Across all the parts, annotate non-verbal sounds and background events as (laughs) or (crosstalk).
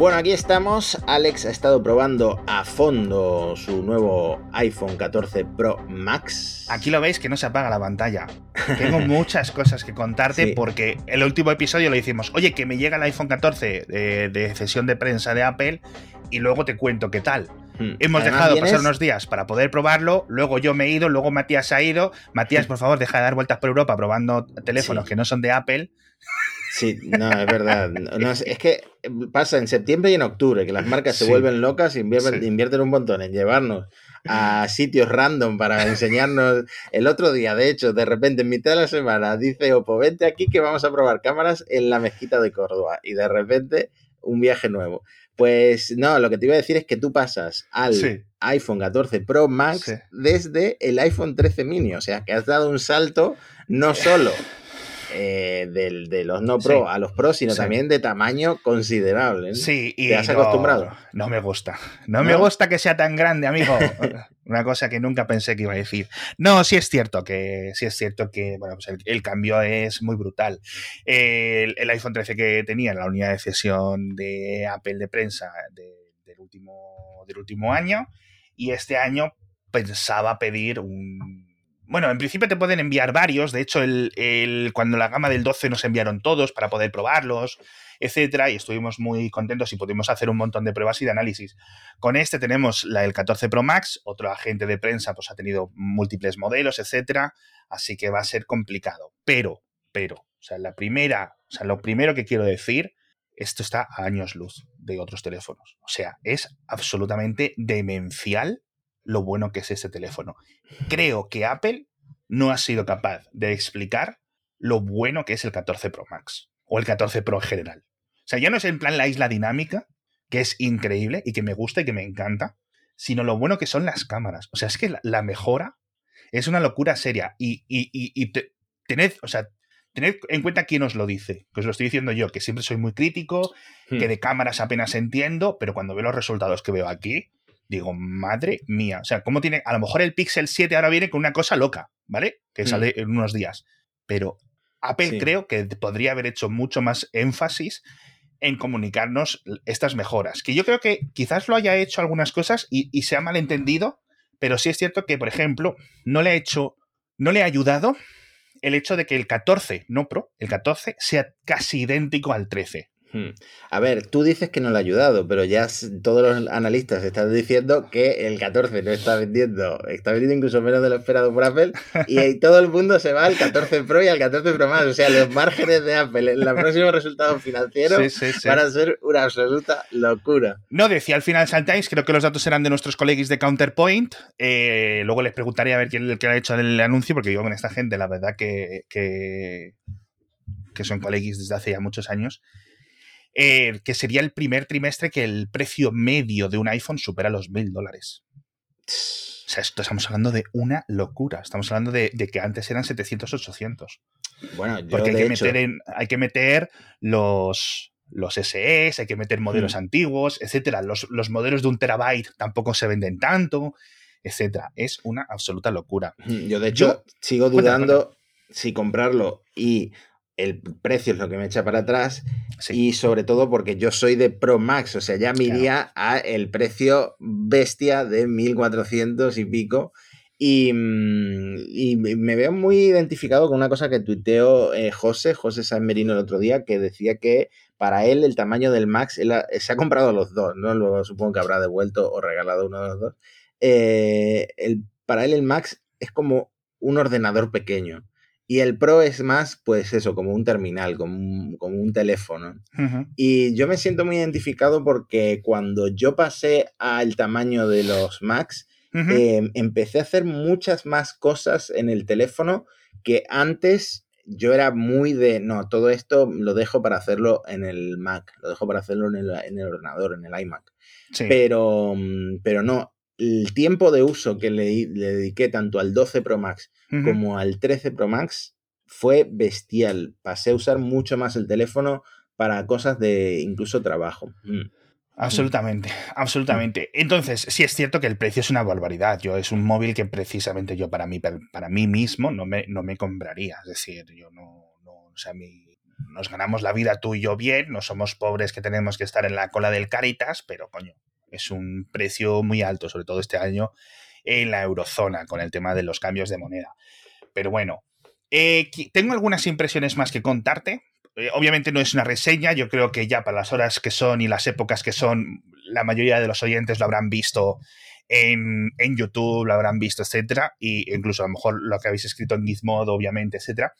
Bueno, aquí estamos. Alex ha estado probando a fondo su nuevo iPhone 14 Pro Max. Aquí lo veis que no se apaga la pantalla. (laughs) Tengo muchas cosas que contarte Sí. porque el último episodio lo hicimos. Oye, que me llega el iPhone 14 de, de sesión de prensa de Apple y luego te cuento qué tal. Hmm. Hemos Además, dejado pasar unos días para poder probarlo, luego yo me he ido, luego Matías ha ido. Matías, (laughs) por favor, deja de dar vueltas por Europa probando teléfonos Sí. que no son de Apple. Sí, no, es verdad. (laughs) No, es, es que pasa en septiembre y en octubre, que las marcas se Sí. vuelven locas y invierten, Sí. invierten un montón en llevarnos a (laughs) sitios random para enseñarnos. El otro día, de hecho, de repente, en mitad de la semana, dice Oppo, vente aquí que vamos a probar cámaras en la mezquita de Córdoba. Y de repente, un viaje nuevo. Pues no, lo que te iba a decir es que tú pasas al Sí. iPhone 14 Pro Max desde el iPhone 13 mini. O sea, que has dado un salto no (laughs) solo eh, del- de los no Pro Sí. a los Pro, sino Sí. también de tamaño considerable. Sí, y ¿Te has no- acostumbrado? No me gusta. No, me gusta que sea tan grande, amigo. (laughs) Una cosa que nunca pensé que iba a decir. No, sí es cierto que sí es cierto que bueno, pues el, el cambio es muy brutal. El, el iPhone 13 que tenía, la unidad de sesión de Apple de prensa de- del, último, del último año, y este año pensaba pedir un. Bueno, en principio te pueden enviar varios. De hecho, el, el- cuando la gama del 12 nos enviaron todos para poder probarlos etcétera, y estuvimos muy contentos y pudimos hacer un montón de pruebas y de análisis. Con este tenemos la del 14 Pro Max, otro agente de prensa pues ha tenido múltiples modelos, etcétera, así que va a ser complicado. Pero, pero, o sea, la primera, o sea, lo primero que quiero decir, esto está a años luz de otros teléfonos. O sea, es absolutamente demencial lo bueno que es este teléfono. Creo que Apple no ha sido capaz de explicar lo bueno que es el 14 Pro Max o el 14 Pro en general. O sea, ya no es en plan la isla dinámica, que es increíble y que me gusta y que me encanta, sino lo bueno que son las cámaras. O sea, es que la, la mejora es una locura seria. Y, y, y, y te- tened, o sea, tened en cuenta quién os lo dice, que os lo estoy diciendo yo, que siempre soy muy crítico, Hmm. que de cámaras apenas entiendo, pero cuando veo los resultados que veo aquí, digo, madre mía. O sea, ¿cómo tiene? A lo mejor el Pixel 7 ahora viene con una cosa loca, ¿vale? Que sale en unos días. Pero Apple Sí. creo que podría haber hecho mucho más énfasis en comunicarnos estas mejoras. Que yo creo que quizás lo haya hecho algunas cosas y, y se ha malentendido, pero sí es cierto que, por ejemplo, no le ha hecho, no le ha ayudado el hecho de que el 14, no Pro, el 14 sea casi idéntico al 13. Hmm. A ver, tú dices que no le ha ayudado, pero ya todos los analistas están diciendo que el 14 no está vendiendo, está vendiendo incluso menos de lo esperado por Apple, y ahí todo el mundo se va al 14 Pro y al 14 Pro más. O sea, los márgenes de Apple en los próximos resultados financieros Sí, sí, sí. van a ser una absoluta locura. No, decía al final Times, creo que los datos eran de nuestros colegas de Counterpoint. Eh, luego les preguntaré a ver quién, quién ha hecho el anuncio, porque yo con esta gente, la verdad que, que, que son colegas desde hace ya muchos años. Eh, que sería el primer trimestre que el precio medio de un iPhone supera los mil dólares. O sea, esto estamos hablando de una locura. Estamos hablando de, de que antes eran 700, 800. Bueno, yo Porque hay de que, hecho, meter en, hay que meter los, los SEs, hay que meter modelos Hmm. antiguos, etcétera. Los, los modelos de un terabyte tampoco se venden tanto, etcétera. Es una absoluta locura. hmm, yo de hecho sigo Cuéntame, dudando si comprarlo y el precio es lo que me echa para atrás Sí. Y sobre todo porque yo soy de Pro Max, o sea, ya me Claro. iría a el precio bestia de 1400 y pico. Y, mm, y me veo muy identificado con una cosa que tuiteó eh, José, José San Merino el otro día, que decía que para él el tamaño del Max, él ha- se ha comprado los dos, ¿no? Luego supongo que habrá devuelto o regalado uno de los dos. Eh, el, para él el Max es como un ordenador pequeño. Y el Pro es más, pues eso, como un terminal, como un, como un teléfono. Y yo me siento muy identificado porque cuando yo pasé al tamaño de los Macs, eh, empecé a hacer muchas más cosas en el teléfono que antes yo era muy de, no, todo esto lo dejo para hacerlo en el Mac, lo dejo para hacerlo en el, en el ordenador, en el iMac. Sí. Pero, pero no, el tiempo de uso que le, le dediqué tanto al 12 Pro Max como al 13 Pro Max fue bestial. Pasé a usar mucho más el teléfono para cosas de incluso trabajo. Mm. Absolutamente, absolutamente. Entonces, sí es cierto que el precio es una barbaridad. Yo es un móvil que precisamente yo para mí, para mí mismo no me, no me compraría. Es decir, yo no, no o sea, mi, nos ganamos la vida tú y yo bien, no somos pobres que tenemos que estar en la cola del Caritas, pero coño, es un precio muy alto, sobre todo este año en la eurozona con el tema de los cambios de moneda. Pero bueno, eh, tengo algunas impresiones más que contarte. Eh, obviamente no es una reseña, yo creo que ya para las horas que son y las épocas que son, la mayoría de los oyentes lo habrán visto en, en YouTube, lo habrán visto, etcétera, y incluso a lo mejor lo que habéis escrito en Gizmodo, obviamente, etcétera.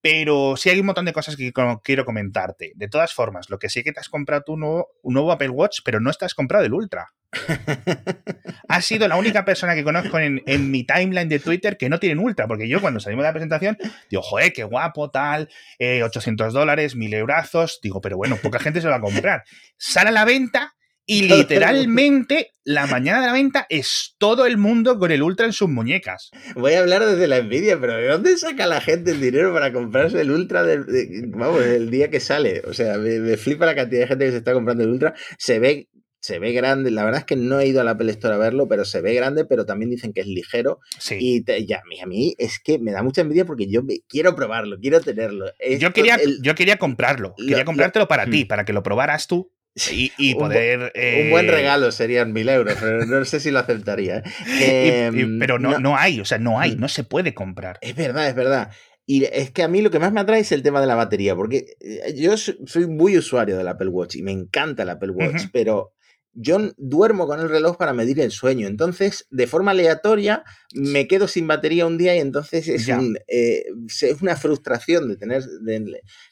Pero sí hay un montón de cosas que quiero comentarte. De todas formas, lo que sí que te has comprado tú nuevo, un nuevo Apple Watch, pero no estás comprado el Ultra. (laughs) has sido la única persona que conozco en, mi timeline de Twitter que no tiene Ultra, porque yo cuando salimos de la presentación digo, joder, qué guapo, tal, 800 eh, dólares, 1000 eurazos. Digo, pero bueno, poca gente se lo va a comprar. Sale a la venta y literalmente, la mañana de la venta es todo el mundo con el Ultra en sus muñecas. Voy a hablar desde la envidia, pero ¿de dónde saca la gente el dinero para comprarse el Ultra vamos, el día que sale? O sea, me, flipa la cantidad de gente que se está comprando el Ultra. Se ve, se ve grande. La verdad es que no he ido a la Apple Store a verlo, pero se ve grande, pero también dicen que es ligero. Sí. Y ya, a mí es que me da mucha envidia porque yo quiero probarlo, quiero tenerlo. yo, quería, yo quería comprarlo. quería comprártelo para ti, para que lo probaras tú y, poder. un, buen eh, regalo serían mil euros, pero no sé si lo aceptaría. ¿eh? (laughs) Em, pero no, no, hay, o sea, no hay, mm. no se puede comprar. Es verdad, es verdad. Y es que a mí lo que más me atrae es el tema de la batería, porque eh, yo soy muy usuario del Apple Watch y me encanta el Apple Watch, pero yo duermo con el reloj para medir el sueño. Entonces, de forma aleatoria, me quedo sin batería un día y entonces es, eh, es una frustración de tener.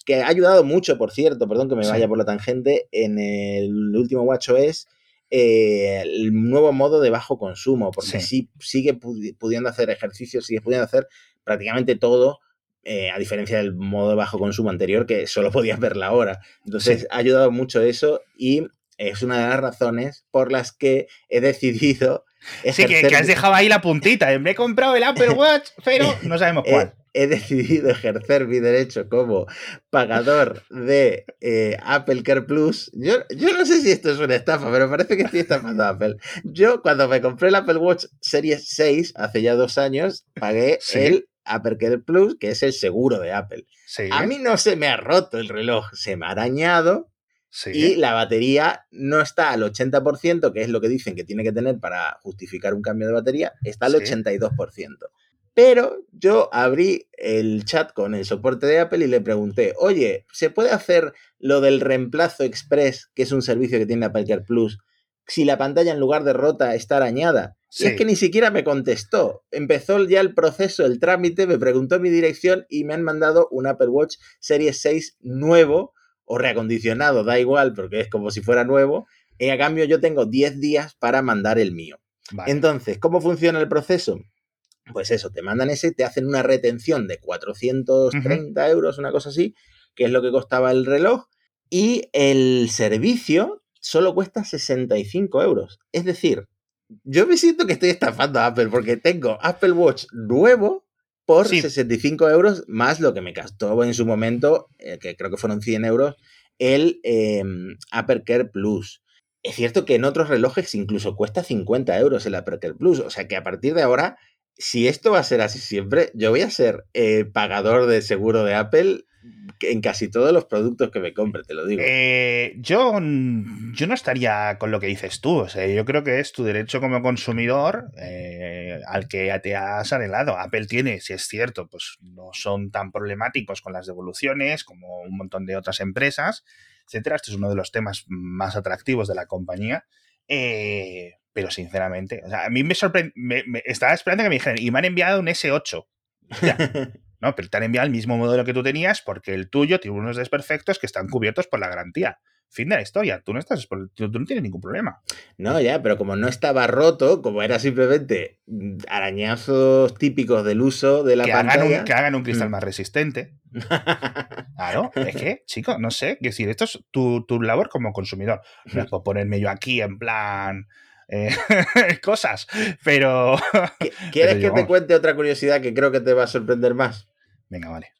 que ha ayudado mucho, por cierto, perdón que me vaya por la tangente, en el último WatchOS. Eh, el nuevo modo de bajo consumo, porque sí, sigue pudiendo hacer ejercicios, sigue pudiendo hacer prácticamente todo, eh, a diferencia del modo de bajo consumo anterior, que solo podías ver la hora. Entonces, ha ayudado mucho eso y es una de las razones por las que he decidido. (laughs) Sí, que, has dejado ahí la puntita. Me he comprado el Apple (laughs) Watch, pero no sabemos (laughs) cuál. He, decidido ejercer mi derecho como pagador de eh, Apple Care Plus. Yo, yo no sé si esto es una estafa, pero parece que estoy estafando a Apple. Yo, cuando me compré el Apple Watch Series 6, hace ya dos años, pagué el Apple Care Plus, que es el seguro de Apple. A mí no se me ha roto el reloj, se me ha y la batería no está al 80%, que es lo que dicen que tiene que tener para justificar un cambio de batería, está al 82%. Pero yo abrí el chat con el soporte de Apple y le pregunté, oye, ¿se puede hacer lo del reemplazo express, que es un servicio que tiene Apple Care Plus, si la pantalla en lugar de rota está arañada? Y es que ni siquiera me contestó. Empezó ya el proceso, el trámite, me preguntó mi dirección y me han mandado un Apple Watch Series 6 nuevo o reacondicionado, da igual, porque es como si fuera nuevo. Y a cambio yo tengo 10 días para mandar el mío. Entonces, ¿cómo funciona el proceso? Pues eso, te mandan ese, te hacen una retención de 430 euros, una cosa así, que es lo que costaba el reloj, y el servicio solo cuesta 65 euros. Es decir, yo me siento que estoy estafando a Apple porque tengo Apple Watch nuevo por 65 euros más lo que me costó en su momento, eh, que creo que fueron 100 euros, el eh, Care Plus. Es cierto que en otros relojes incluso cuesta 50 euros el Care Plus, o sea que a partir de ahora, si esto va a ser así siempre, yo voy a ser eh, pagador de seguro de Apple en casi todos los productos que me compre, te lo digo. Eh, yo, yo no estaría con lo que dices tú. O sea, yo creo que es tu derecho como consumidor eh, al que te has arreglado. Apple tiene, si es cierto, pues no son tan problemáticos con las devoluciones como un montón de otras empresas, etcétera. Este es uno de los temas más atractivos de la compañía. Eh, pero sinceramente, o sea, a mí me sorprende. estaba esperando que me dijeran, y me han enviado un S8. Ya. (laughs) No, pero te han enviado el mismo modelo que tú tenías porque el tuyo tiene unos desperfectos que están cubiertos por la garantía. Fin de la historia. Tú no, estás, tú no tienes ningún problema. No, ya, pero como no estaba roto, como era simplemente arañazos típicos del uso de la pantalla. que hagan un cristal mm. más resistente. (laughs) claro, es que, chico, no sé. decir, esto es tu, labor como consumidor. No es por ponerme yo aquí en plan. Eh, (laughs) cosas, (laughs) pero... ¿Quieres que te cuente otra curiosidad que creo que te va a sorprender más? Venga, vale.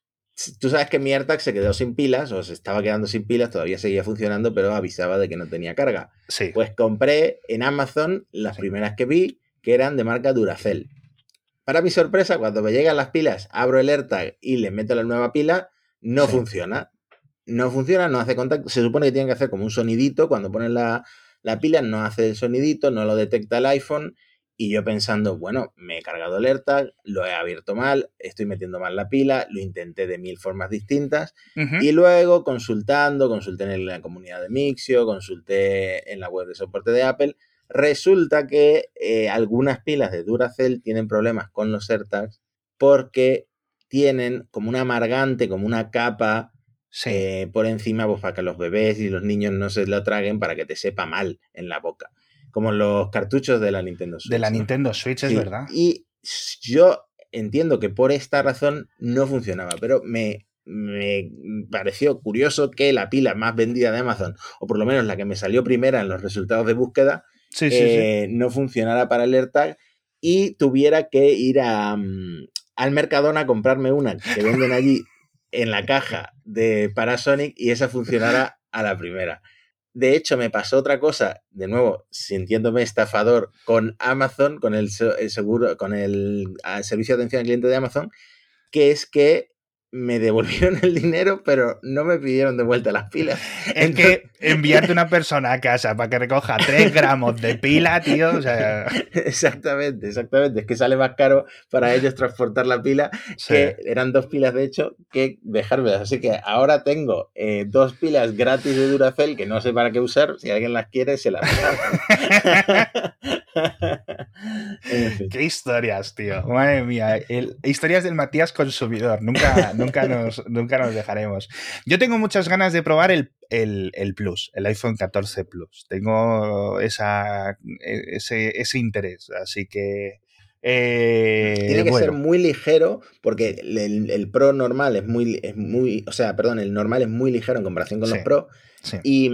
Tú sabes que mi AirTag se quedó sin pilas, o se estaba quedando sin pilas, todavía seguía funcionando, pero avisaba de que no tenía carga. Sí. Pues compré en Amazon las primeras que vi, que eran de marca Duracell. Para mi sorpresa, cuando me llegan las pilas, abro el AirTag y le meto la nueva pila, no funciona. no funciona, no hace contacto. Se supone que tiene que hacer como un sonidito cuando pones la, la pila, no hace el sonidito, no lo detecta el iPhone y yo pensando, bueno, me he cargado el AirTag, lo he abierto mal, estoy metiendo mal la pila, lo intenté de mil formas distintas. Y luego consultando, consulté en la comunidad de Mixio, consulté en la web de soporte de Apple. Resulta que eh, algunas pilas de Duracell tienen problemas con los AirTags porque tienen como un amargante, como una capa eh, por encima pues, para que los bebés y los niños no se lo traguen para que te sepa mal en la boca como los cartuchos de la Nintendo Switch. De la Nintendo Switch, es verdad. Y yo entiendo que por esta razón no funcionaba, pero me, me pareció curioso que la pila más vendida de Amazon, o por lo menos la que me salió primera en los resultados de búsqueda, eh, no funcionara para el AirTag y tuviera que ir a, mm, al Mercadona a comprarme una que venden allí en la caja de Parasonic y esa funcionara a la primera. De hecho, me pasó otra cosa, de nuevo, sintiéndome estafador con Amazon, con el, seguro, con el, el servicio de atención al cliente de Amazon, que es que me devolvieron el dinero, pero no me pidieron de vuelta las pilas. (laughs) Es que (laughs) enviarte una persona a casa para que recoja 3 gramos de pila, tío, o sea... Exactamente, exactamente. Es que sale más caro para ellos transportar la pila, que eran dos pilas de hecho, que dejármelas. Así que ahora tengo eh, dos pilas gratis de Duracell que no sé para qué usar. Si alguien las quiere, se las (laughs) (laughs) Qué historias, tío. Madre mía. historias del Matías consumidor. Nunca, (laughs) nunca, nos, nunca nos dejaremos. Yo tengo muchas ganas de probar el, el, Plus, el iPhone 14 Plus. Tengo esa, e, ese, ese interés. Así que. Eh, Tiene que ser muy ligero porque el, Pro normal es muy, es muy. O sea, perdón, el normal es muy ligero en comparación con los Pro. Y,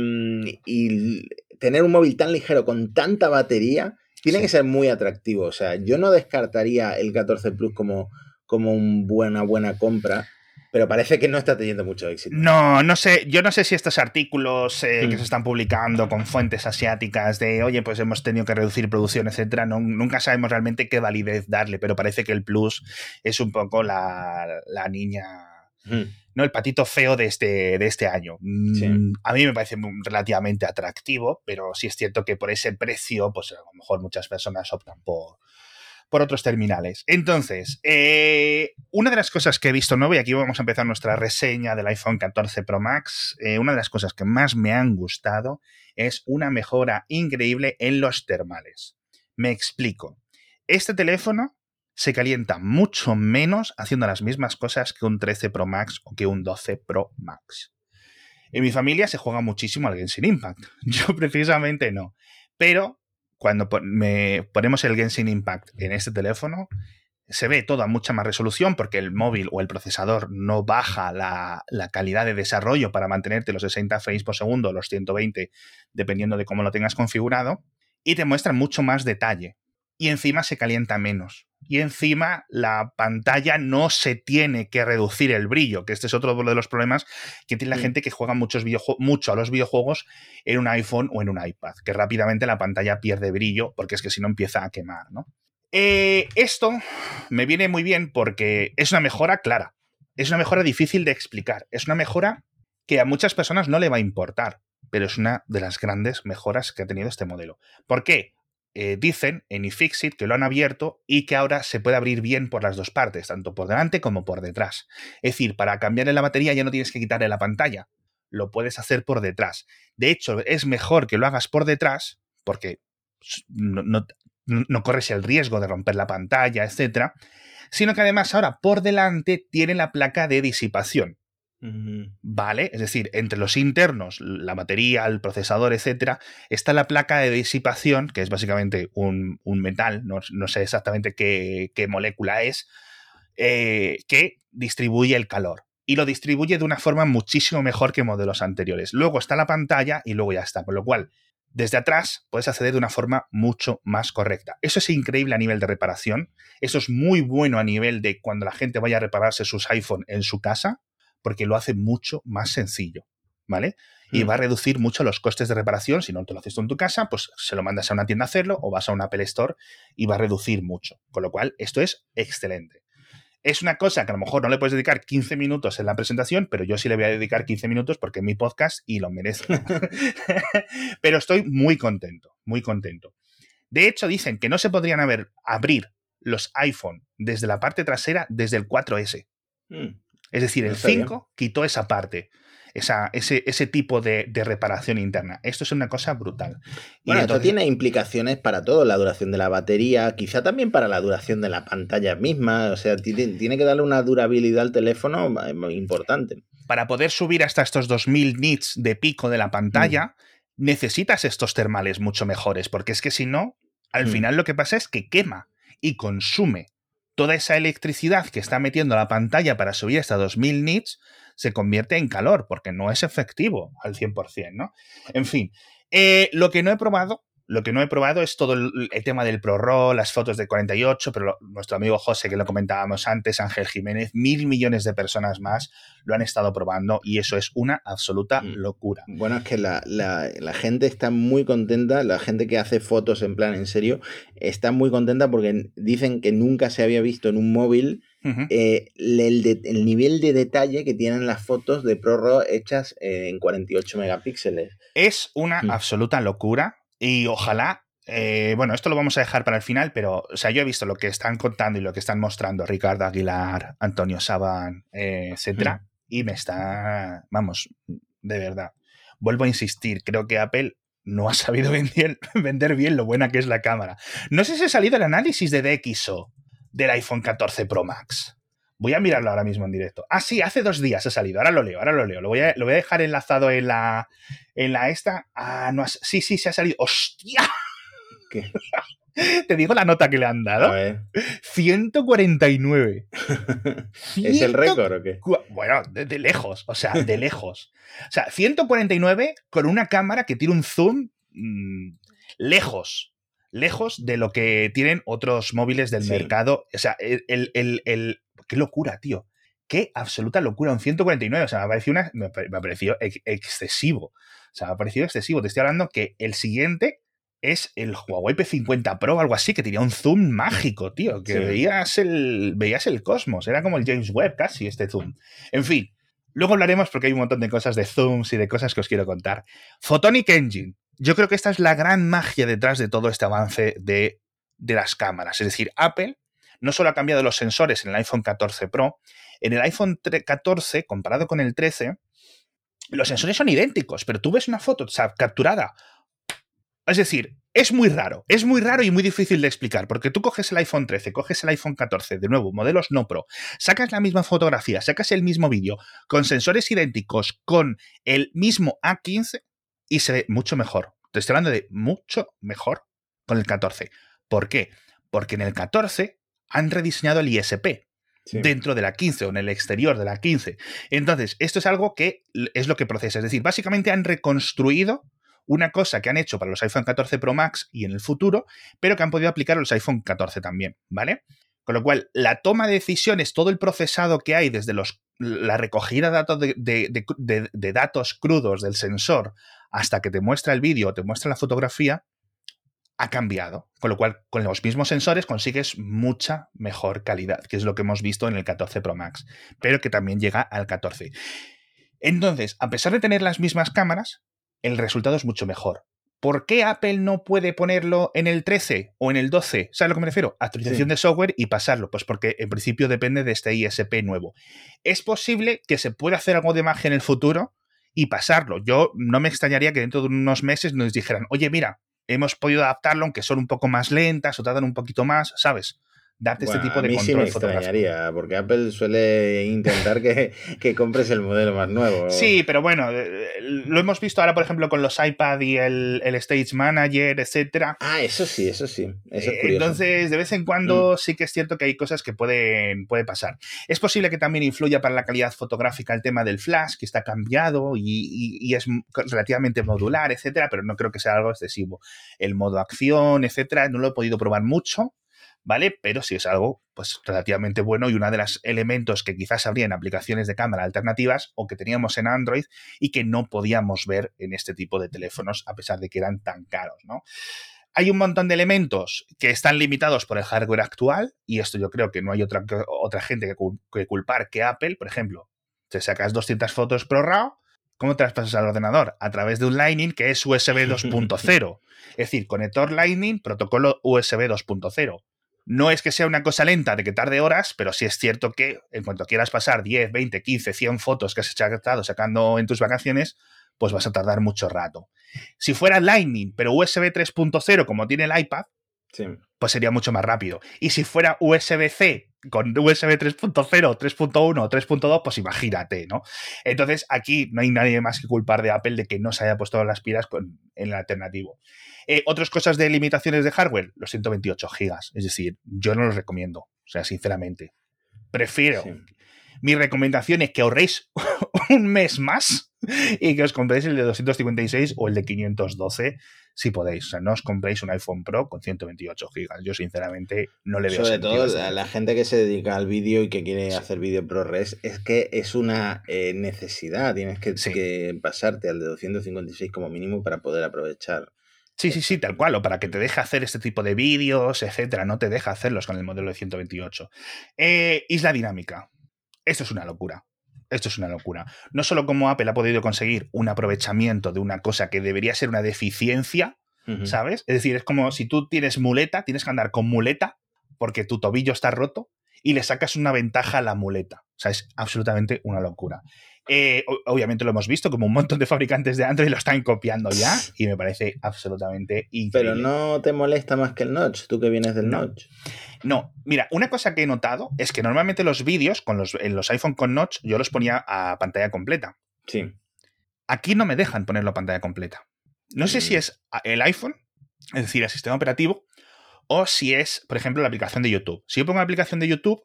y tener un móvil tan ligero con tanta batería tiene que ser muy atractivo. O sea, yo no descartaría el 14 Plus como, como una buena compra. Pero parece que no está teniendo mucho éxito. No, no sé. Yo no sé si estos artículos eh, que mm. se están publicando con fuentes asiáticas de, oye, pues hemos tenido que reducir producción, etcétera, no, nunca sabemos realmente qué validez darle, pero parece que el Plus es un poco la, niña. Mm. ¿No? El patito feo de este, de este año. Mm, a mí me parece relativamente atractivo, pero sí es cierto que por ese precio, pues a lo mejor muchas personas optan por, por otros terminales. Entonces, eh, una de las cosas que he visto nuevo, y aquí vamos a empezar nuestra reseña del iPhone 14 Pro Max, eh, una de las cosas que más me han gustado es una mejora increíble en los termales. Me explico. Este teléfono se calienta mucho menos haciendo las mismas cosas que un 13 Pro Max o que un 12 Pro Max. En mi familia se juega muchísimo al Genshin Impact. (laughs) Yo precisamente no. Pero cuando me ponemos el Genshin Impact en este teléfono, se ve todo a mucha más resolución porque el móvil o el procesador no baja la, la, calidad de desarrollo para mantenerte los 60 frames por segundo los 120, dependiendo de cómo lo tengas configurado, y te muestra mucho más detalle. Y encima se calienta menos y encima la pantalla no se tiene que reducir el brillo, que este es otro de los problemas que tiene la gente que juega muchos mucho a los videojuegos en un iPhone o en un iPad, que rápidamente la pantalla pierde brillo porque es que si no empieza a quemar, ¿no? Eh, esto me viene muy bien porque es una mejora clara, es una mejora difícil de explicar, es una mejora que a muchas personas no le va a importar, pero es una de las grandes mejoras que ha tenido este modelo. ¿Por qué? Eh, dicen en iFixit que lo han abierto y que ahora se puede abrir bien por las dos partes, tanto por delante como por detrás. Es decir, para cambiarle la batería ya no tienes que quitarle la pantalla, lo puedes hacer por detrás. De hecho, es mejor que lo hagas por detrás porque no, corres el riesgo de romper la pantalla, etc. Sino que además ahora por delante tiene la placa de disipación. ¿Vale? Es decir, entre los internos, la batería, el procesador, etcétera, está la placa de disipación, que es básicamente un, metal, no, sé exactamente qué, molécula es, eh, que distribuye el calor. Y lo distribuye de una forma muchísimo mejor que modelos anteriores. Luego está la pantalla y luego ya está. Con lo cual, desde atrás puedes acceder de una forma mucho más correcta. Eso es increíble a nivel de reparación. Eso es muy bueno a nivel de cuando la gente vaya a repararse sus iPhone en su casa porque lo hace mucho más sencillo, ¿vale? Y mm. va a reducir mucho los costes de reparación. Si no te lo haces tú en tu casa, pues se lo mandas a una tienda a hacerlo o vas a un Apple Store y va a reducir mucho. Con lo cual, esto es excelente. es una cosa que a lo mejor no le puedes dedicar 15 minutos en la presentación, pero yo sí le voy a dedicar 15 minutos porque es mi podcast y lo merece. (laughs) pero estoy muy contento, muy contento. De hecho, dicen que no se podrían haber, abrir los iPhone desde la parte trasera desde el 4S. Mm. Es decir, el 5 quitó esa parte esa, ese, ese tipo de, reparación interna. Esto es una cosa brutal. Bueno, esto tiene implicaciones para todo, la duración de la batería, quizá también para la duración de la pantalla misma, o sea, tiene, que darle una durabilidad al teléfono eh, importante. Para poder subir hasta estos 2000 nits de pico de la pantalla, mm. necesitas estos termales mucho mejores, porque es que si no, al mm. final lo que pasa es que quema y consume toda esa electricidad que está metiendo la pantalla para subir hasta 2000 nits se convierte en calor, porque no es efectivo al 100%, ¿no? En fin, eh, lo que no he probado lo que no he probado es todo el, tema del ProRAW, las fotos de 48, pero nuestro amigo José, que lo comentábamos antes, Ángel Jiménez, mil millones de personas más lo han estado probando y eso es una absoluta mm. locura. Bueno, es que la, gente está muy contenta, la gente que hace fotos en plan en serio, está muy contenta porque dicen que nunca se había visto en un móvil eh, el, nivel de detalle que tienen las fotos de ProRAW hechas eh, en 48 megapíxeles. Es una mm. absoluta locura y ojalá, eh, bueno, esto lo vamos a dejar para el final, pero, o sea, yo he visto lo que están contando y lo que están mostrando Ricardo Aguilar, Antonio Saban, eh, etcétera, mm. y me está, vamos, de verdad. Vuelvo a insistir, creo que Apple no ha sabido (laughs) vender, vender bien lo buena que es la cámara. No sé si ha salido el análisis de DxO del iPhone 14 Pro Max. Voy a mirarlo ahora mismo en directo. Ah, sí, hace dos días ha salido. Ahora lo leo, ahora lo leo. Lo voy a, lo voy a dejar enlazado en la, en la esta. Ah, no, sí, sí, se ha salido. ¡Hostia! ¿Qué? (laughs) Te digo la nota que le han dado. 149. (laughs) ¿Es el récord o qué? Bueno, de, lejos, o sea, de lejos. O sea, 149 con una cámara que tiene un zoom mm, lejos lejos de lo que tienen otros móviles del mercado. O sea, el, el, qué locura, tío. Qué absoluta locura. Un 149. O sea, me ha parecido, una, me, ha parecido excesivo. O sea, me ha parecido excesivo. Te estoy hablando que el siguiente es el Huawei P50 Pro o algo así, que tenía un zoom mágico, tío. Que veías, el, veías el cosmos. Era como el James Webb casi, este zoom. En fin. Luego hablaremos porque hay un montón de cosas de zooms y de cosas que os quiero contar. Photonic Engine yo creo que esta es la gran magia detrás de todo este avance de, las cámaras. Es decir, Apple no solo ha cambiado los sensores en el iPhone 14 Pro, en el iPhone 14, comparado con el 13, los sensores son idénticos, pero tú ves una foto capturada. Es decir, es muy raro, es muy raro y muy difícil de explicar, porque tú coges el iPhone 13, coges el iPhone 14, de nuevo, modelos no Pro, sacas la misma fotografía, sacas el mismo vídeo, con sensores idénticos, con el mismo A15, y se ve mucho mejor. Te estoy hablando de mucho mejor con el 14. ¿Por qué? Porque en el 14 han rediseñado el ISP. dentro de la 15 o en el exterior de la 15. Entonces, esto es algo que es lo que procesa. Es decir, básicamente han reconstruido una cosa que han hecho para los iPhone 14 Pro Max y en el futuro, pero que han podido aplicar a los iPhone 14 también, ¿vale? Con lo cual, la toma de decisiones, todo el procesado que hay desde los, la recogida de datos, de datos crudos del sensor hasta que te muestra el vídeo o te muestra la fotografía, ha cambiado. Con lo cual, con los mismos sensores consigues mucha mejor calidad, que es lo que hemos visto en el 14 Pro Max, pero que también llega al 14. Entonces, a pesar de tener las mismas cámaras, el resultado es mucho mejor. ¿Por qué Apple no puede ponerlo en el 13 o en el 12? ¿Sabes a lo que me refiero? Actualización de software y pasarlo. Pues porque en principio depende de este ISP nuevo. Es posible que se pueda hacer algo de magia en el futuro, y pasarlo. Yo no me extrañaría que dentro de unos meses nos dijeran, oye, mira, hemos podido adaptarlo, aunque son un poco más lentas o tardan un poquito más, ¿sabes? Darte este tipo de a mí sí me extrañaría, porque Apple suele intentar (laughs) que, compres el modelo más nuevo. Sí, pero bueno, eh, lo hemos visto ahora, por ejemplo, con los iPad y el, Stage Manager, etcétera. Ah, eso sí, eso sí. Eh, entonces, de vez en cuando mm. sí que es cierto que hay cosas que pueden puede pasar. Es posible que también influya para la calidad fotográfica el tema del flash, que está cambiado y, y es relativamente modular, etcétera, pero no creo que sea algo excesivo. El modo acción, etcétera, no lo he podido probar mucho, ¿vale? Pero sí es algo pues relativamente bueno y uno de los elementos que quizás habría en aplicaciones de cámara alternativas o que teníamos en Android y que no podíamos ver en este tipo de teléfonos a pesar de que eran tan caros, ¿no? Hay un montón de elementos que están limitados por el hardware actual, y esto yo creo que no hay otra, otra gente que, culpar que Apple, por ejemplo. Te sacas 200 fotos pro RAW, ¿cómo te las pasas al ordenador? A través de un Lightning que es USB 2.0. (laughs) es decir, conector Lightning, protocolo USB 2.0. No es que sea una cosa lenta de que tarde horas, pero sí es cierto que en cuanto quieras pasar 10, 20, 15, 100 fotos que has estado sacando en tus vacaciones, pues vas a tardar mucho rato. Si fuera Lightning, pero USB 3.0 como tiene el iPad, pues sería mucho más rápido. Y si fuera USB-C con USB 3.0, 3.1, 3.2, pues imagínate, ¿no? Entonces aquí no hay nadie más que culpar de Apple de que no se haya puesto las pilas en el alternativo. Eh, otras cosas de limitaciones de hardware, los 128 gigas. Es decir, yo no los recomiendo, o sea, sinceramente. Prefiero. Mi recomendación es que ahorréis (laughs) un mes más y que os compréis el de 256 o el de 512 si podéis. O sea, no os compréis un iPhone Pro con 128 gigas. Yo, sinceramente, no le veo Sobre todo a la gente que se dedica al vídeo y que quiere hacer vídeo ProRes, es que es una eh, necesidad. Tienes que, que pasarte al de 256 como mínimo para poder aprovechar Sí, sí, sí, tal cual, o para que te deje hacer este tipo de vídeos, etcétera. No te deja hacerlos con el modelo de 128. Eh, isla dinámica. Esto es una locura. Esto es una locura. No solo como Apple ha podido conseguir un aprovechamiento de una cosa que debería ser una deficiencia, ¿sabes? Es decir, es como si tú tienes muleta, tienes que andar con muleta porque tu tobillo está roto y le sacas una ventaja a la muleta. O sea, es absolutamente una locura. Eh, obviamente lo hemos visto, como un montón de fabricantes de Android lo están copiando ya (laughs) y me parece absolutamente increíble. Pero no te molesta más que el notch, tú que vienes del notch. No, mira, una cosa que he notado es que normalmente los vídeos con los, en los iPhone con notch yo los ponía a pantalla completa. Sí. Aquí no me dejan ponerlo a pantalla completa. No sé si mm. es el iPhone, es decir, el sistema operativo, o si es, por ejemplo, la aplicación de YouTube. Si yo pongo la aplicación de YouTube,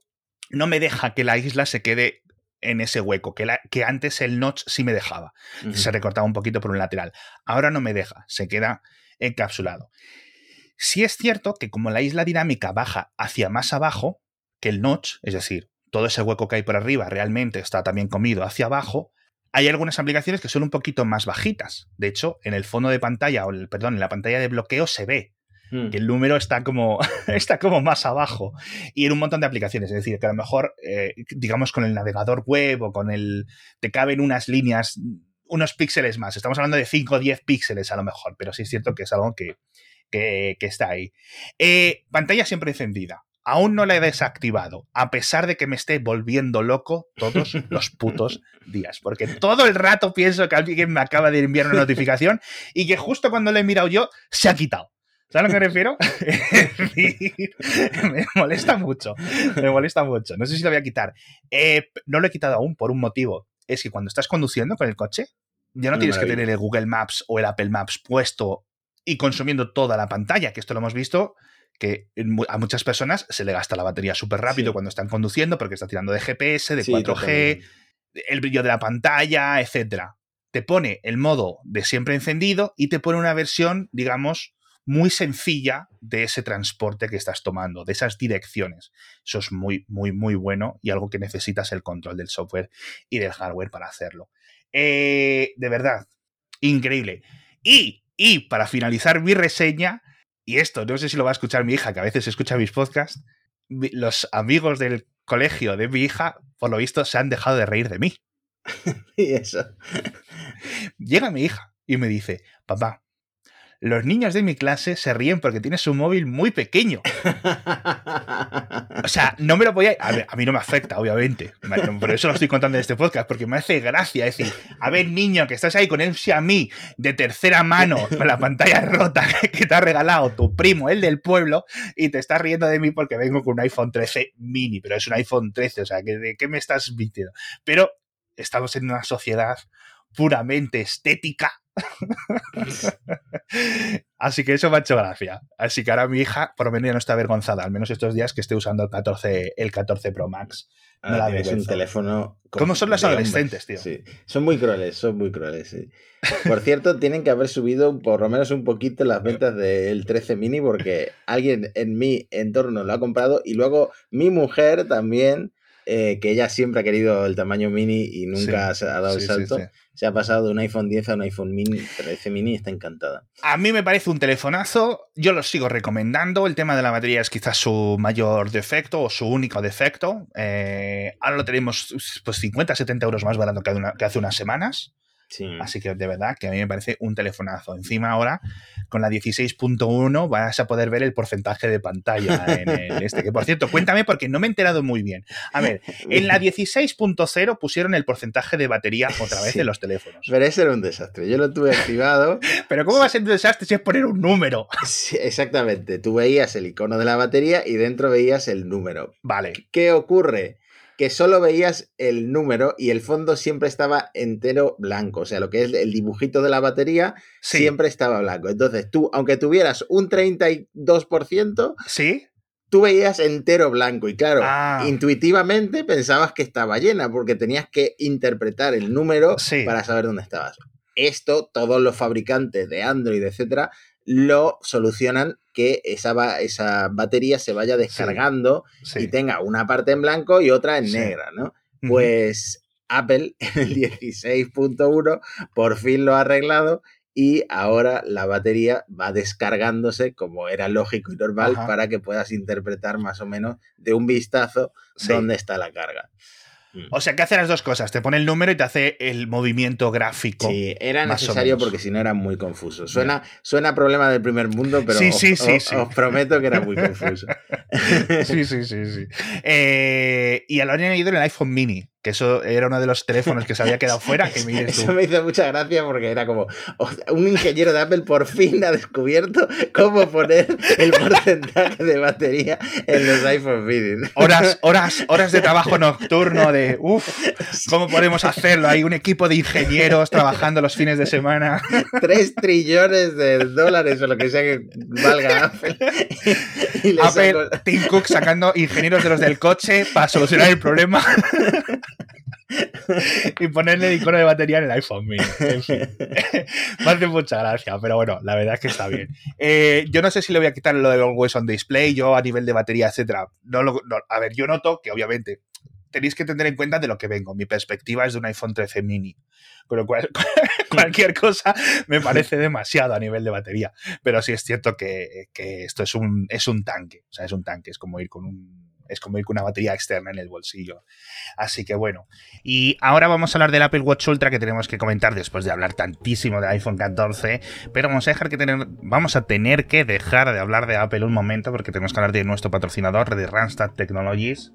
no me deja que la isla se quede en ese hueco, que, que antes el notch sí me dejaba. Se recortaba un poquito por un lateral. Ahora no me deja, se queda encapsulado. Si es cierto que como la isla dinámica baja hacia más abajo que el notch, es decir, todo ese hueco que hay por arriba realmente está también comido hacia abajo, hay algunas aplicaciones que son un poquito más bajitas. De hecho, en el fondo de pantalla, o el, perdón, en la pantalla de bloqueo se ve Hmm. que el número está como, (laughs) está como más abajo. Y en un montón de aplicaciones. Es decir, que a lo mejor, eh, digamos, con el navegador web o con el. te caben unas líneas, unos píxeles más. Estamos hablando de 5 o 10 píxeles a lo mejor, pero sí es cierto que es algo que, que, está ahí. Eh, pantalla siempre encendida. Aún no la he desactivado, a pesar de que me esté volviendo loco todos (laughs) los putos días. Porque todo el rato pienso que alguien me acaba de enviar una notificación y que justo cuando le he mirado yo, se ha quitado. ¿Sabes a lo que me refiero? (laughs) me molesta mucho. Me molesta mucho. No sé si lo voy a quitar. Eh, no lo he quitado aún por un motivo. Es que cuando estás conduciendo con el coche, ya no tienes que tener el Google Maps o el Apple Maps puesto y consumiendo toda la pantalla, que esto lo hemos visto que a muchas personas se le gasta la batería súper rápido cuando están conduciendo porque está tirando de GPS, de 4G, el brillo de la pantalla, etcétera. Te pone el modo de siempre encendido y te pone una versión, digamos, muy sencilla de ese transporte que estás tomando, de esas direcciones. Eso es muy, muy, muy bueno y algo que necesitas el control del software y del hardware para hacerlo. Eh, de verdad, increíble. Y, y para finalizar mi reseña, y esto no sé si lo va a escuchar mi hija, que a veces escucha mis podcasts, los amigos del colegio de mi hija, por lo visto, se han dejado de reír de mí. (laughs) y eso. Llega mi hija y me dice, papá, los niños de mi clase se ríen porque tienes un móvil muy pequeño. O sea, no me lo podía... A, a mí no me afecta, obviamente. Por eso lo estoy contando en este podcast, porque me hace gracia. decir, a ver, niño, que estás ahí con el Xiaomi de tercera mano, con la pantalla rota (laughs) que te ha regalado tu primo, el del pueblo, y te estás riendo de mí porque vengo con un iPhone 13 mini, pero es un iPhone 13, o sea, ¿de qué me estás mintiendo? Pero estamos en una sociedad puramente estética (laughs) Así que eso me ha hecho gracia. Así que ahora mi hija, por lo menos ya no está avergonzada, al menos estos días que esté usando el 14, el 14 Pro Max. No ah, es un teléfono. ¿Cómo son las adolescentes, tío? Sí, son muy crueles, son muy crueles. Sí. Por cierto, (laughs) tienen que haber subido por lo menos un poquito las ventas del 13 mini porque alguien en mi entorno lo ha comprado y luego mi mujer también eh, que ella siempre ha querido el tamaño mini y nunca se ha dado el salto. Se ha pasado de un iPhone 10 a un iPhone mini 13 mini y está encantada. A mí me parece un telefonazo, yo lo sigo recomendando. El tema de la batería es quizás su mayor defecto o su único defecto. Eh, ahora lo tenemos pues 50, 70 euros más barato que hace unas semanas. Así que de verdad que a mí me parece un telefonazo. Encima ahora, con la 16.1 vas a poder ver el porcentaje de pantalla en el (laughs) este. Que por cierto, cuéntame porque no me he enterado muy bien. A ver, en la 16.0 pusieron el porcentaje de batería otra vez en los teléfonos. Pero ese era un desastre. Yo lo tuve activado. (laughs) Pero ¿cómo va a ser un desastre si es poner un número? (laughs) Sí, exactamente. Tú veías el icono de la batería y dentro veías el número. Vale. ¿Qué ocurre? Que solo veías el número y el fondo siempre estaba entero blanco. O sea, lo que es el dibujito de la batería siempre estaba blanco. Entonces tú, aunque tuvieras un 32%, ¿Sí? tú veías entero blanco. Y claro, ah. intuitivamente pensabas que estaba llena porque tenías que interpretar el número para saber dónde estabas. Esto, todos los fabricantes de Android, etcétera, lo solucionan que esa, esa batería se vaya descargando y tenga una parte en blanco y otra en negra, ¿no? Pues Apple en el (laughs) 16.1 por fin lo ha arreglado y ahora la batería va descargándose como era lógico y normal para que puedas interpretar más o menos de un vistazo dónde está la carga. Mm. O sea, que hace las dos cosas. Te pone el número y te hace el movimiento gráfico. Sí, era necesario porque si no era muy confuso. Suena, suena problema del primer mundo, pero sí, sí, sí, os, prometo que era muy (laughs) confuso. sí, sí, sí, sí. Eh, y lo han añadido en el iPhone mini que eso era uno de los teléfonos que se había quedado fuera. Que Eso me hizo mucha gracia porque era como un ingeniero de Apple por fin ha descubierto cómo poner el porcentaje de batería en los iPhone mini. Horas, horas, horas de trabajo nocturno de uff, ¿cómo podemos hacerlo? Hay un equipo de ingenieros trabajando los fines de semana. Tres trillones de dólares o lo que sea que valga Apple. Apple, Tim Cook sacando ingenieros de los del coche para solucionar el problema. (laughs) (laughs) y ponerle el icono de batería en el iPhone mini. (laughs) Me hace mucha gracia, pero bueno, la verdad es que está bien. Eh, yo no sé si le voy a quitar lo de Always on Display, yo a nivel de batería, etcétera. A ver, yo noto que obviamente tenéis que tener en cuenta de lo que vengo. Mi perspectiva es de un iPhone 13 mini. Con lo cual, (laughs) cualquier cosa me parece demasiado a nivel de batería. Pero sí es cierto que, que esto es un, es un tanque. O sea, es un tanque. Es como ir con un es como ir con una batería externa en el bolsillo. Así que bueno. Y ahora vamos a hablar del Apple Watch Ultra que tenemos que comentar después de hablar tantísimo de iPhone 14. Pero vamos a dejar que tener, vamos a tener que dejar de hablar de Apple un momento porque tenemos que hablar de nuestro patrocinador, de Randstad Technologies.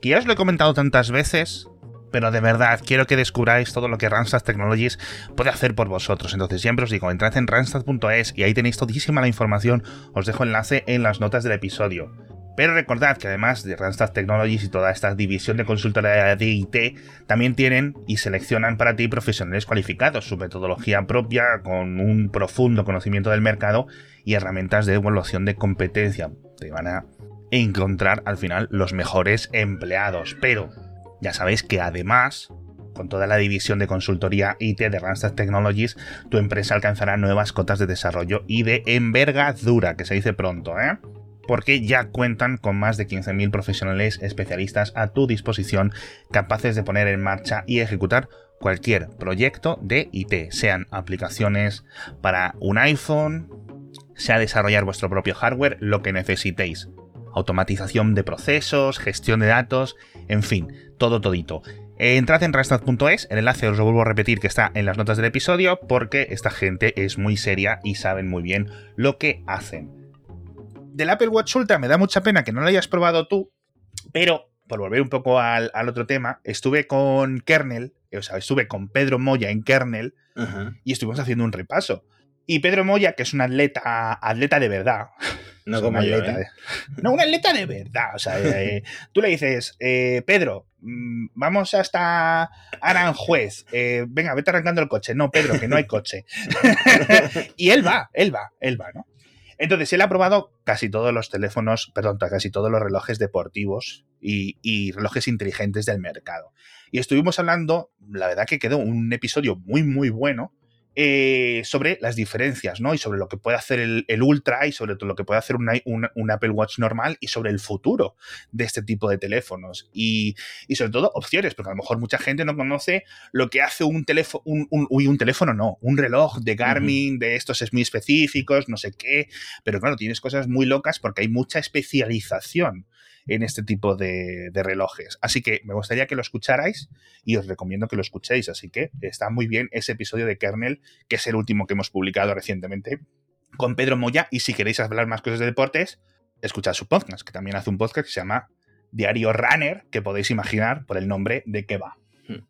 Que ya os lo he comentado tantas veces, pero de verdad quiero que descubráis todo lo que Randstad Technologies puede hacer por vosotros. Entonces siempre os digo, entrad en randstad.es y ahí tenéis todísima la información. Os dejo enlace en las notas del episodio. Pero recordad que además de Randstad Technologies y toda esta división de consultoría de IT, también tienen y seleccionan para ti profesionales cualificados, su metodología propia, con un profundo conocimiento del mercado y herramientas de evaluación de competencia. Te van a encontrar al final los mejores empleados. Pero ya sabéis que además con toda la división de consultoría IT de Randstad Technologies, tu empresa alcanzará nuevas cotas de desarrollo y de envergadura, que se dice pronto, ¿eh? Porque ya cuentan con más de 15.000 profesionales especialistas a tu disposición capaces de poner en marcha y ejecutar cualquier proyecto de IT, sean aplicaciones para un iPhone, sea desarrollar vuestro propio hardware, lo que necesitéis. Automatización de procesos, gestión de datos, en fin, todo todito. Entrad en rastad.es, el enlace os lo vuelvo a repetir que está en las notas del episodio porque esta gente es muy seria y saben muy bien lo que hacen del Apple Watch Ultra me da mucha pena que no lo hayas probado tú, pero por volver un poco al, otro tema, estuve con Kernel, o sea, estuve con Pedro Moya en Kernel y estuvimos haciendo un repaso. Y Pedro Moya, que es un atleta, atleta de verdad. No como atleta, ¿eh? No, un atleta de verdad. O sea, (laughs) eh, tú le dices, eh, Pedro, mm, vamos hasta Aranjuez. venga, vete arrancando el coche. No, Pedro, que no hay coche. (laughs) (laughs) y él va, él va, él va, ¿no? Entonces, él ha probado casi todos los teléfonos, perdón, casi todos los relojes deportivos y, relojes inteligentes del mercado. Y estuvimos hablando, la verdad que quedó un episodio muy, muy bueno. Eh, sobre las diferencias, ¿no? Y sobre lo que puede hacer el, Ultra y sobre todo lo que puede hacer un, Apple Watch normal y sobre el futuro de este tipo de teléfonos. Y, sobre todo opciones, porque a lo mejor mucha gente no conoce lo que hace un teléfono, un, un, teléfono no, un reloj de Garmin, de estos es muy específicos, no sé qué, pero claro, tienes cosas muy locas porque hay mucha especialización en este tipo de, relojes. Así que me gustaría que lo escucharais y os recomiendo que lo escuchéis. Así que está muy bien ese episodio de Kernel, que es el último que hemos publicado recientemente con Pedro Moya. Y si queréis hablar más cosas de deportes, escuchad su podcast, que también hace un podcast que se llama Diario Runner, que podéis imaginar por el nombre de que va. Hmm.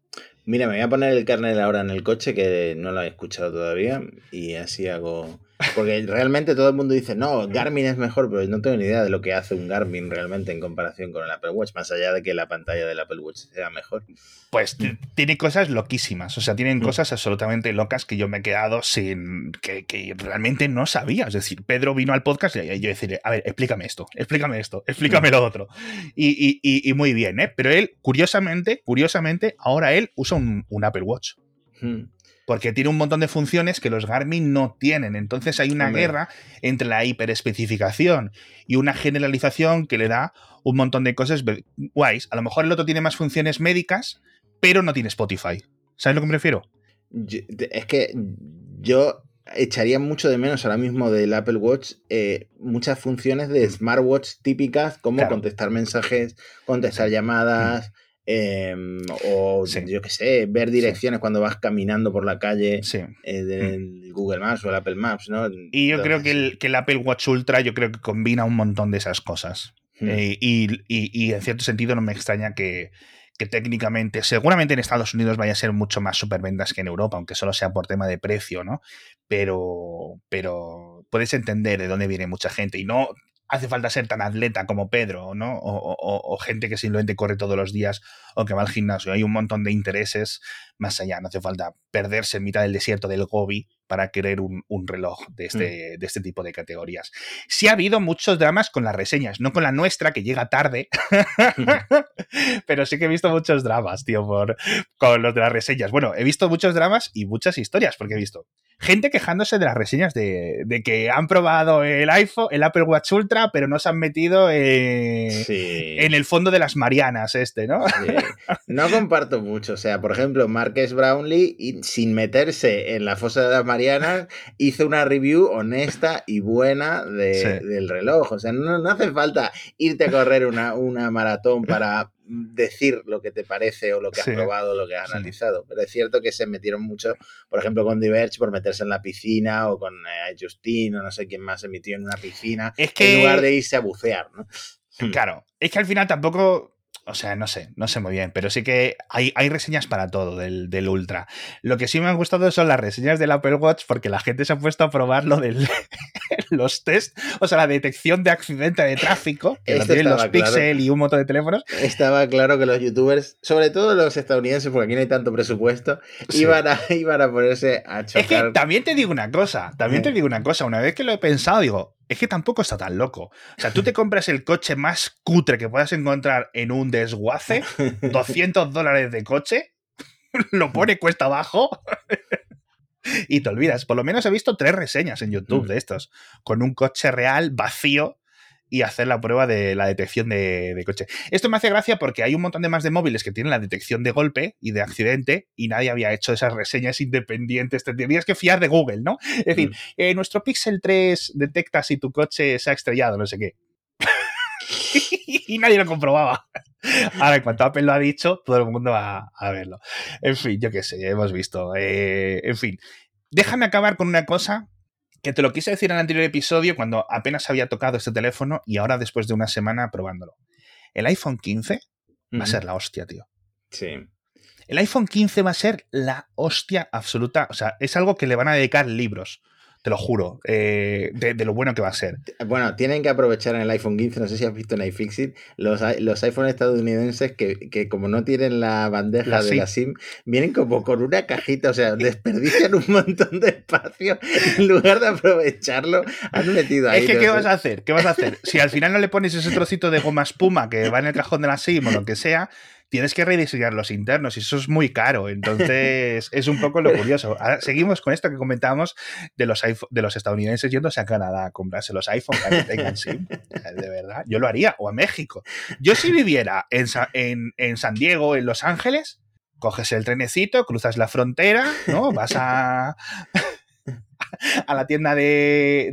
Mira, me voy a poner el kernel ahora en el coche, que no lo he escuchado todavía, y así hago porque realmente todo el mundo dice, no, Garmin es mejor, pero no tengo ni idea de lo que hace un Garmin realmente en comparación con el Apple Watch, más allá de que la pantalla del Apple Watch sea mejor. Pues tiene cosas loquísimas, o sea, tienen mm. cosas absolutamente locas que yo me he quedado sin. Que, realmente no sabía. Es decir, Pedro vino al podcast y yo decirle, a ver, explícame esto, explícame esto, explícame lo otro. Y, muy bien, ¿eh? Pero él, curiosamente, curiosamente, ahora él usa un, Apple Watch. Mm porque tiene un montón de funciones que los Garmin no tienen. Entonces hay una guerra entre la hiperespecificación y una generalización que le da un montón de cosas guays. A lo mejor el otro tiene más funciones médicas, pero no tiene Spotify. ¿Sabes lo que me refiero? es que yo echaría mucho de menos ahora mismo del Apple Watch eh, muchas funciones de mm. smartwatch típicas como contestar mensajes, contestar llamadas. Em, o yo qué sé, ver direcciones cuando vas caminando por la calle eh, del Google Maps o el Apple Maps, ¿no? Y yo creo que el, que el, Apple Watch Ultra yo creo que combina un montón de esas cosas. Hmm. Eh, y, en cierto sentido no me extraña que, que, técnicamente, seguramente en Estados Unidos vaya a ser mucho más superventas que en Europa, aunque solo sea por tema de precio, ¿no? Pero, pero puedes entender de dónde viene mucha gente y no hace falta ser tan atleta como Pedro, ¿no? O, gente que simplemente corre todos los días o que va al gimnasio. Hay un montón de intereses más allá. No hace falta perderse en mitad del desierto del Gobi para querer un, reloj de este, mm. de este tipo de categorías. Sí ha habido muchos dramas con las reseñas, no con la nuestra, que llega tarde, (laughs) (laughs) pero sí que he visto muchos dramas, tío, por, con los de las reseñas. Bueno, he visto muchos dramas y muchas historias, porque he visto gente quejándose de las reseñas de, que han probado el iPhone, el Apple Watch Ultra, pero no se han metido en el fondo de las Marianas este, ¿no? No comparto mucho. O sea, por ejemplo, Marques Brownlee, sin meterse en la fosa de las Marianas, hizo una review honesta y buena del reloj. O sea, no, hace falta irte a correr una, una maratón para decir lo que te parece o lo que has probado, lo que has analizado. Pero es cierto que se metieron mucho, por ejemplo, con Diverge por meterse en la piscina o con eh, Justin o no sé quién más se metió en una piscina en lugar de irse a bucear, ¿no? Claro, es que al final tampoco o sea, no sé, no sé muy bien, pero sí que hay, hay reseñas para todo del, del, Ultra. Lo que sí me han gustado son las reseñas del Apple Watch porque la gente se ha puesto a probar lo de (laughs) los test, o sea, la detección de accidente de tráfico, que lo tienen los Pixel y un montón de teléfonos. Estaba claro que los youtubers, sobre todo los estadounidenses, porque aquí no hay tanto presupuesto, iban, a, (laughs) iban a ponerse a chocar. Es que también te digo una cosa, también te digo una cosa, una vez que lo he pensado, digo, es que tampoco está tan loco. O sea, tú te compras el coche más cutre que puedas encontrar en un desguace, (laughs) 200 dólares de coche, (laughs) lo pone cuesta abajo (laughs) y te olvidas. Por lo menos he visto tres reseñas en YouTube mm. de estos, con un coche real vacío y hacer la prueba de la detección de, coche. Esto me hace gracia porque hay un montón de más de móviles que tienen la detección de golpe y de accidente y nadie había hecho esas reseñas independientes. Te tendrías que fiar de Google, ¿no? Es decir, mm. eh, nuestro Pixel 3 detecta si tu coche se ha estrellado, no sé qué. (laughs) y nadie lo comprobaba. Ahora, en cuanto Apple lo ha dicho, todo el mundo va a verlo. En fin, yo qué sé, hemos visto. Eh, en fin, déjame acabar con una cosa que te lo quise decir en el anterior episodio cuando apenas había tocado este teléfono y ahora después de una semana probándolo. El iPhone 15 va a ser la hostia, tío. Sí. El iPhone 15 va a ser la hostia absoluta. O sea, es algo que le van a dedicar libros te lo juro, eh, de, lo bueno que va a ser. Bueno, tienen que aprovechar en el iPhone 15, no sé si has visto en iFixit, los, los iPhones estadounidenses que, como no tienen la bandeja de la SIM, vienen como con una cajita, o sea, (laughs) desperdician un montón de espacio, en lugar de aprovecharlo, han metido ahí. Es que, ¿qué vas a hacer? ¿Qué vas a hacer? Si al final no le pones ese trocito de goma espuma que va en el cajón de la SIM o lo que sea, tienes que rediseñar los internos y eso es muy caro. Entonces, es un poco lo (laughs) curioso. Ahora, seguimos con esto que comentábamos de los, de los estadounidenses yéndose a Canadá a comprarse los iPhones para que tengan SIM. (laughs) De verdad, yo lo haría. O a México. Yo si viviera en, en, en San Diego, en Los Ángeles, coges el trenecito, cruzas la frontera, ¿no? Vas a (laughs) a la tienda de,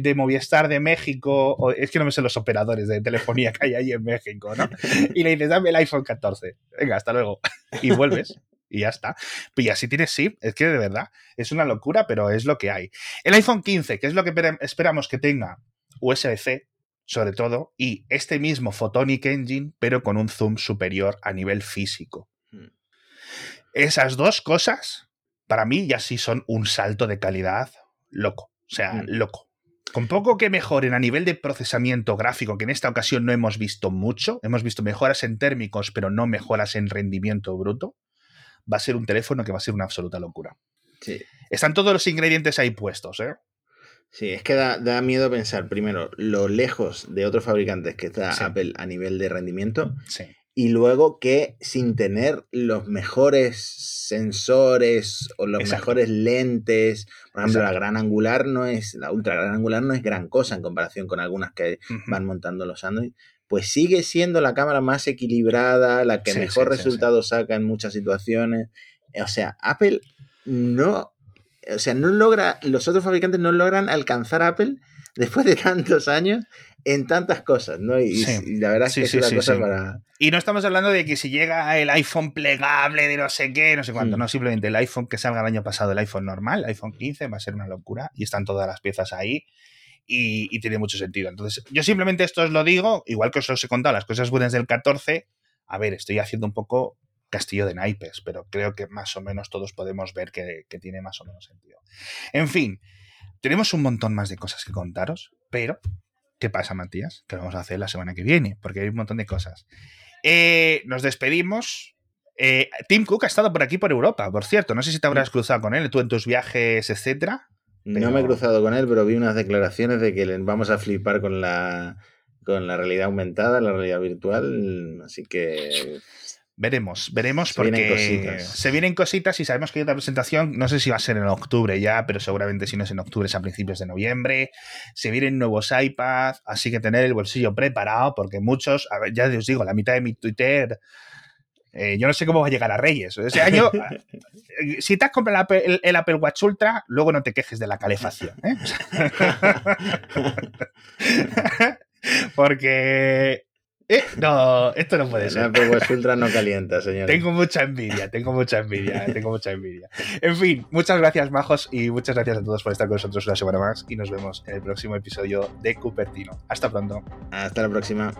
de, Movistar de México, o, es que no me sé los operadores de telefonía que hay ahí en México, ¿no? (laughs) Y le dices, dame el iPhone 14. Venga, hasta luego. Y vuelves. Y ya está. Y así tienes sí, es que de verdad es una locura, pero es lo que hay. El iPhone 15, que es lo que esperamos que tenga USB-C, sobre todo, y este mismo Photonic Engine, pero con un zoom superior a nivel físico. Hmm. Esas dos cosas para mí ya sí son un salto de calidad loco. O sea, mm. loco. Con poco que mejoren a nivel de procesamiento gráfico, que en esta ocasión no hemos visto mucho, hemos visto mejoras en térmicos, pero no mejoras en rendimiento bruto, va a ser un teléfono que va a ser una absoluta locura. Sí. Están todos los ingredientes ahí puestos, ¿eh? Sí, es que da, miedo pensar, primero, lo lejos de otros fabricantes que está Apple a nivel de rendimiento. Sí y luego que sin tener los mejores sensores o los mejores lentes, por ejemplo, la gran angular no es, la ultra gran angular no es gran cosa en comparación con algunas que van montando los Android, pues sigue siendo la cámara más equilibrada, la que mejor resultado saca en muchas situaciones. O sea, Apple no, o sea, no logra, los otros fabricantes no logran alcanzar a Apple después de tantos años en tantas cosas, ¿no? Y, la verdad es que es una cosa para. Y no estamos hablando de que si llega el iPhone plegable de no sé qué, no sé cuánto, hmm. no, simplemente el iPhone que salga el año pasado, el iPhone normal, el iPhone 15, va a ser una locura y están todas las piezas ahí. Y, tiene mucho sentido. Entonces, yo simplemente esto os lo digo, igual que os los he contado las cosas buenas del 14. A ver, estoy haciendo un poco castillo de naipes, pero creo que más o menos todos podemos ver que, que tiene más o menos sentido. En fin, tenemos un montón más de cosas que contaros, pero ¿Qué pasa, Matías? ¿Qué vamos a hacer la semana que viene? Porque hay un montón de cosas. Eh, nos despedimos. Eh, Tim Cook ha estado por aquí, por Europa, por cierto. No sé si te habrás cruzado con él, tú en tus viajes, etcétera. No me he cruzado con él, pero vi unas declaraciones de que vamos a flipar con la, con la realidad aumentada, la realidad virtual. Así que Veremos, veremos porque se vienen cositas y sabemos que hay otra presentación, no sé si va a ser en octubre ya, pero seguramente si no es en octubre es a principios de noviembre. Se vienen nuevos iPads, así que tener el bolsillo preparado porque muchos, a ver, ya os digo, la mitad de mi Twitter, eh, yo no sé cómo va a llegar a Reyes. Ese año, (laughs) si te has comprado el Apple, Watch Ultra, luego no te quejes de la calefacción. ¿eh? (laughs) (laughs) porque eh, no, esto no puede ser. Ultra no calienta, señor. Tengo mucha envidia, tengo mucha envidia, (laughs) tengo mucha envidia. En fin, muchas gracias, majos, y muchas gracias a todos por estar con nosotros una semana más. Y nos vemos en el próximo episodio de Cupertino. Hasta pronto. Hasta la próxima.